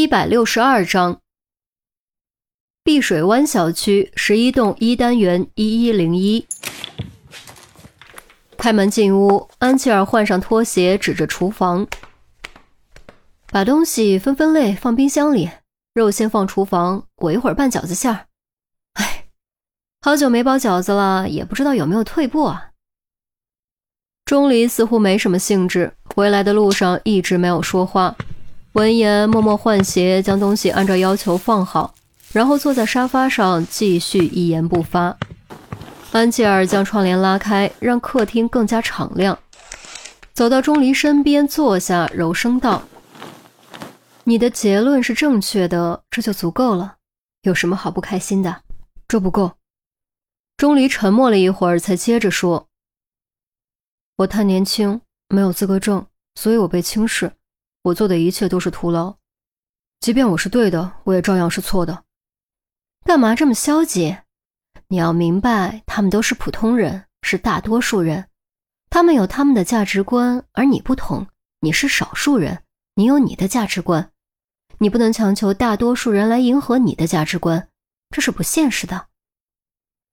一百六十二章，碧水湾小区十一栋一单元一一零一。开门进屋，安琪儿换上拖鞋，指着厨房，把东西分分类，放冰箱里。肉先放厨房，我一会儿拌饺子馅儿。哎，好久没包饺子了，也不知道有没有退步啊。钟离似乎没什么兴致，回来的路上一直没有说话。闻言，默默换鞋，将东西按照要求放好，然后坐在沙发上继续一言不发。安吉尔将窗帘拉开，让客厅更加敞亮，走到钟离身边坐下，柔声道：“你的结论是正确的，这就足够了。有什么好不开心的？这不够。”钟离沉默了一会儿，才接着说：“我太年轻，没有资格证，所以我被轻视。”我做的一切都是徒劳，即便我是对的，我也照样是错的。干嘛这么消极？你要明白，他们都是普通人，是大多数人，他们有他们的价值观，而你不同，你是少数人，你有你的价值观，你不能强求大多数人来迎合你的价值观，这是不现实的。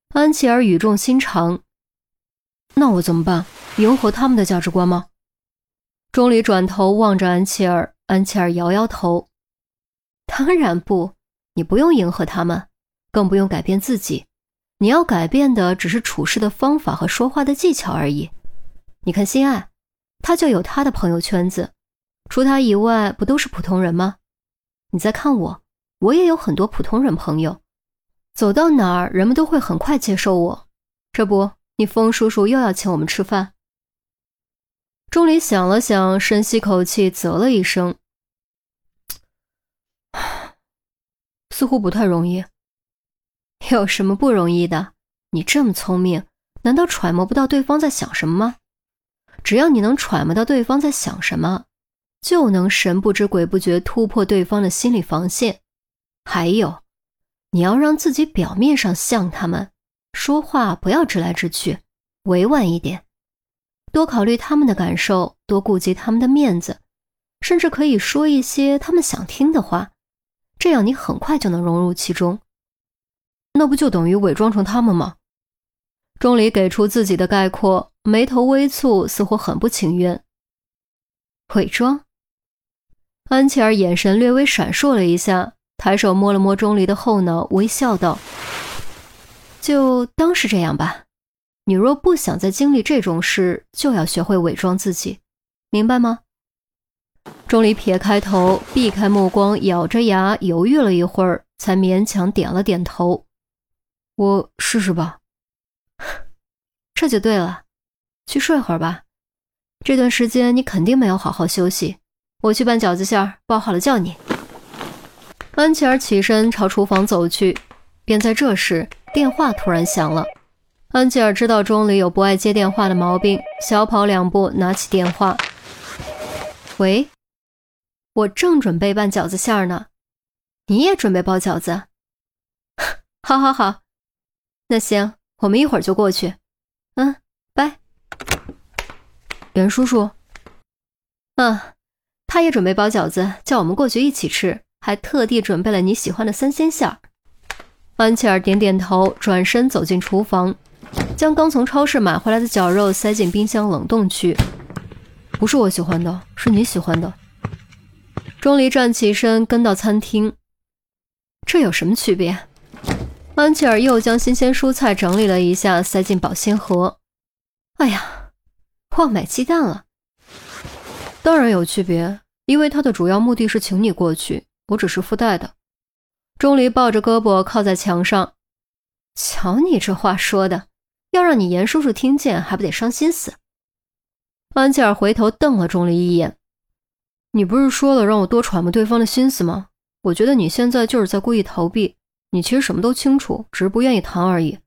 安琪儿语重心长，那我怎么办？迎合他们的价值观吗？钟离转头望着安琪儿，安琪儿摇摇头：“当然不，你不用迎合他们，更不用改变自己。你要改变的只是处事的方法和说话的技巧而已。你看心爱，他就有他的朋友圈子，除他以外，不都是普通人吗？你再看我，我也有很多普通人朋友，走到哪儿，人们都会很快接受我。这不，你风叔叔又要请我们吃饭。”钟离想了想，深吸口气，啧了一声：“似乎不太容易。有什么不容易的？你这么聪明，难道揣摩不到对方在想什么吗？只要你能揣摩到对方在想什么，就能神不知鬼不觉突破对方的心理防线。还有，你要让自己表面上像他们，说话不要直来直去，委婉一点。”多考虑他们的感受，多顾及他们的面子，甚至可以说一些他们想听的话，这样你很快就能融入其中。那不就等于伪装成他们吗？钟离给出自己的概括，眉头微蹙，似乎很不情愿。伪装？安琪儿眼神略微闪烁了一下，抬手摸了摸钟离的后脑，微笑道：“就当是这样吧。”你若不想再经历这种事，就要学会伪装自己，明白吗？钟离撇开头，避开目光，咬着牙犹豫了一会儿，才勉强点了点头。我试试吧。这就对了，去睡会儿吧。这段时间你肯定没有好好休息。我去拌饺子馅，包好了叫你。安琪儿起身朝厨房走去，便在这时，电话突然响了。安吉尔知道钟离有不爱接电话的毛病，小跑两步拿起电话：“喂，我正准备拌饺子馅儿呢，你也准备包饺子？好，好，好，那行，我们一会儿就过去。嗯，拜。袁叔叔，嗯，他也准备包饺子，叫我们过去一起吃，还特地准备了你喜欢的三鲜馅儿。”安琪儿点点头，转身走进厨房。将刚从超市买回来的绞肉塞进冰箱冷冻区。不是我喜欢的，是你喜欢的。钟离站起身，跟到餐厅。这有什么区别？安琪儿又将新鲜蔬菜整理了一下，塞进保鲜盒。哎呀，忘买鸡蛋了。当然有区别，因为他的主要目的是请你过去，我只是附带的。钟离抱着胳膊靠在墙上。瞧你这话说的，要让你严叔叔听见，还不得伤心死？安琪尔回头瞪了钟离一眼：“你不是说了让我多揣摩对方的心思吗？我觉得你现在就是在故意逃避。你其实什么都清楚，只是不愿意谈而已。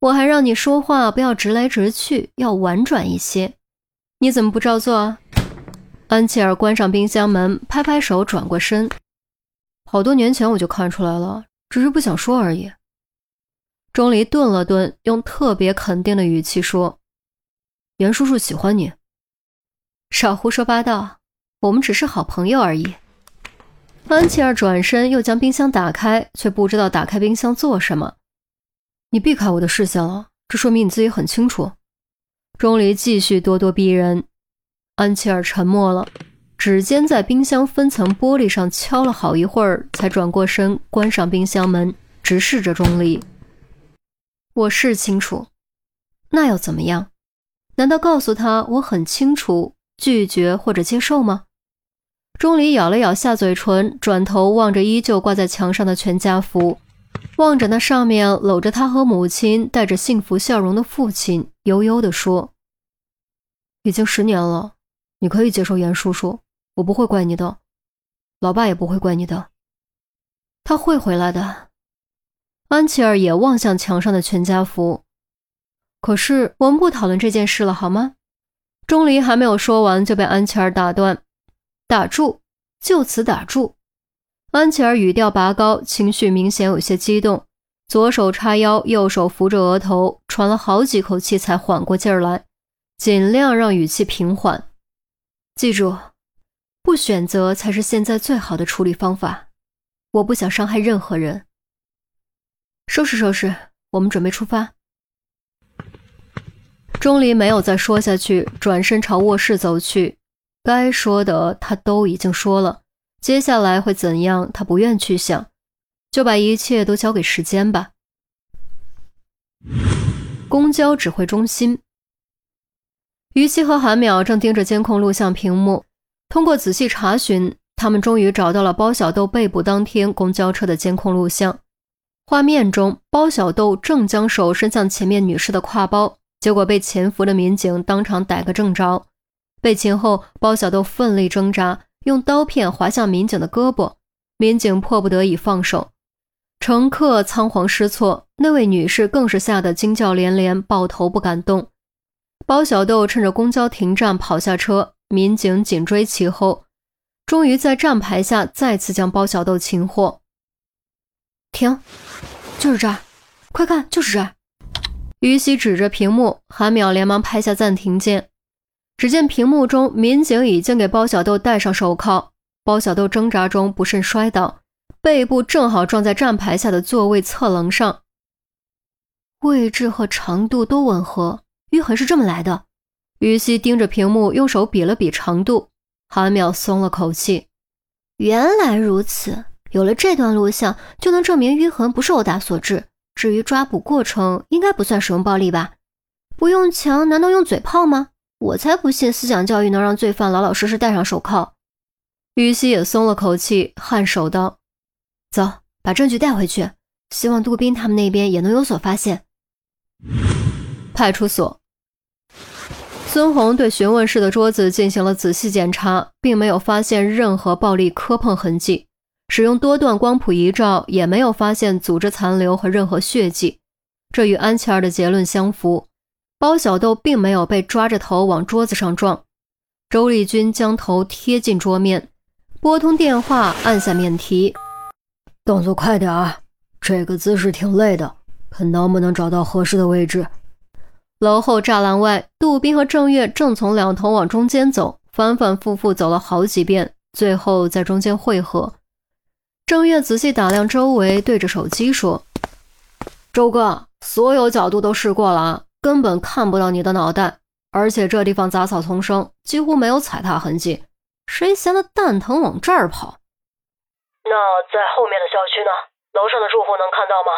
我还让你说话不要直来直去，要婉转一些。你怎么不照做啊？”安琪儿关上冰箱门，拍拍手，转过身：“好多年前我就看出来了，只是不想说而已。”钟离顿了顿，用特别肯定的语气说：“袁叔叔喜欢你。”少胡说八道，我们只是好朋友而已。安琪儿转身又将冰箱打开，却不知道打开冰箱做什么。你避开我的视线了，这说明你自己很清楚。钟离继续咄咄逼人。安琪儿沉默了，指尖在冰箱分层玻璃上敲了好一会儿，才转过身关上冰箱门，直视着钟离。我是清楚，那又怎么样？难道告诉他我很清楚，拒绝或者接受吗？钟离咬了咬下嘴唇，转头望着依旧挂在墙上的全家福，望着那上面搂着他和母亲带着幸福笑容的父亲，悠悠地说：“已经十年了，你可以接受严叔叔，我不会怪你的，老爸也不会怪你的，他会回来的。”安琪儿也望向墙上的全家福，可是我们不讨论这件事了，好吗？钟离还没有说完，就被安琪儿打断。打住！就此打住！安琪儿语调拔高，情绪明显有些激动，左手叉腰，右手扶着额头，喘了好几口气才缓过劲儿来，尽量让语气平缓。记住，不选择才是现在最好的处理方法。我不想伤害任何人。收拾收拾，我们准备出发。钟离没有再说下去，转身朝卧室走去。该说的他都已经说了，接下来会怎样，他不愿去想，就把一切都交给时间吧。公交指挥中心，于西和韩淼正盯着监控录像屏幕，通过仔细查询，他们终于找到了包小豆被捕当天公交车的监控录像。画面中，包小豆正将手伸向前面女士的挎包，结果被潜伏的民警当场逮个正着。被擒后，包小豆奋力挣扎，用刀片划向民警的胳膊，民警迫不得已放手。乘客仓皇失措，那位女士更是吓得惊叫连连，抱头不敢动。包小豆趁着公交停站跑下车，民警紧追其后，终于在站牌下再次将包小豆擒获。停，就是这儿，快看，就是这儿。于西指着屏幕，韩淼连忙拍下暂停键。只见屏幕中，民警已经给包小豆戴上手铐。包小豆挣扎中不慎摔倒，背部正好撞在站牌下的座位侧棱上，位置和长度都吻合，淤痕是这么来的。于西盯着屏幕，用手比了比长度。韩淼松了口气，原来如此，有了这段录像，就能证明淤痕不是殴打所致。至于抓捕过程，应该不算使用暴力吧？不用强，难道用嘴炮吗？我才不信思想教育能让罪犯老老实实戴上手铐。于西也松了口气，颔首道：“走，把证据带回去，希望杜宾他们那边也能有所发现。”派出所，孙红对询问室的桌子进行了仔细检查，并没有发现任何暴力磕碰痕迹。使用多段光谱仪照，也没有发现组织残留和任何血迹，这与安琪儿的结论相符。包小豆并没有被抓着头往桌子上撞。周丽君将头贴近桌面，拨通电话，按下免提。动作快点儿，这个姿势挺累的，看能不能找到合适的位置。楼后栅栏外，杜宾和郑月正从两头往中间走，反反复复走了好几遍，最后在中间汇合。郑月仔细打量周围，对着手机说：“周哥，所有角度都试过了啊。”根本看不到你的脑袋，而且这地方杂草丛生，几乎没有踩踏痕迹。谁闲的蛋疼往这儿跑？那在后面的小区呢？楼上的住户能看到吗？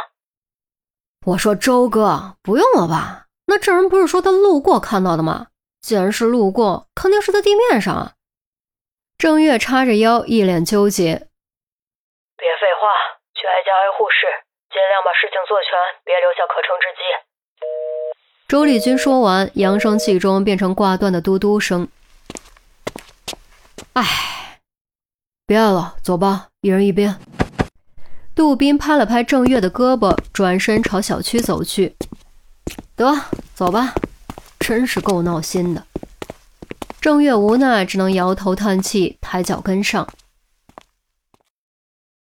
我说周哥，不用了吧？那这人不是说他路过看到的吗？既然是路过，肯定是在地面上啊。郑月叉着腰，一脸纠结。别废话，去挨家挨户试，尽量把事情做全，别留下可乘之机。周丽君说完，扬声器中变成挂断的嘟嘟声。唉，别爱了，走吧，一人一边。杜宾拍了拍郑月的胳膊，转身朝小区走去。得，走吧，真是够闹心的。郑月无奈，只能摇头叹气，抬脚跟上。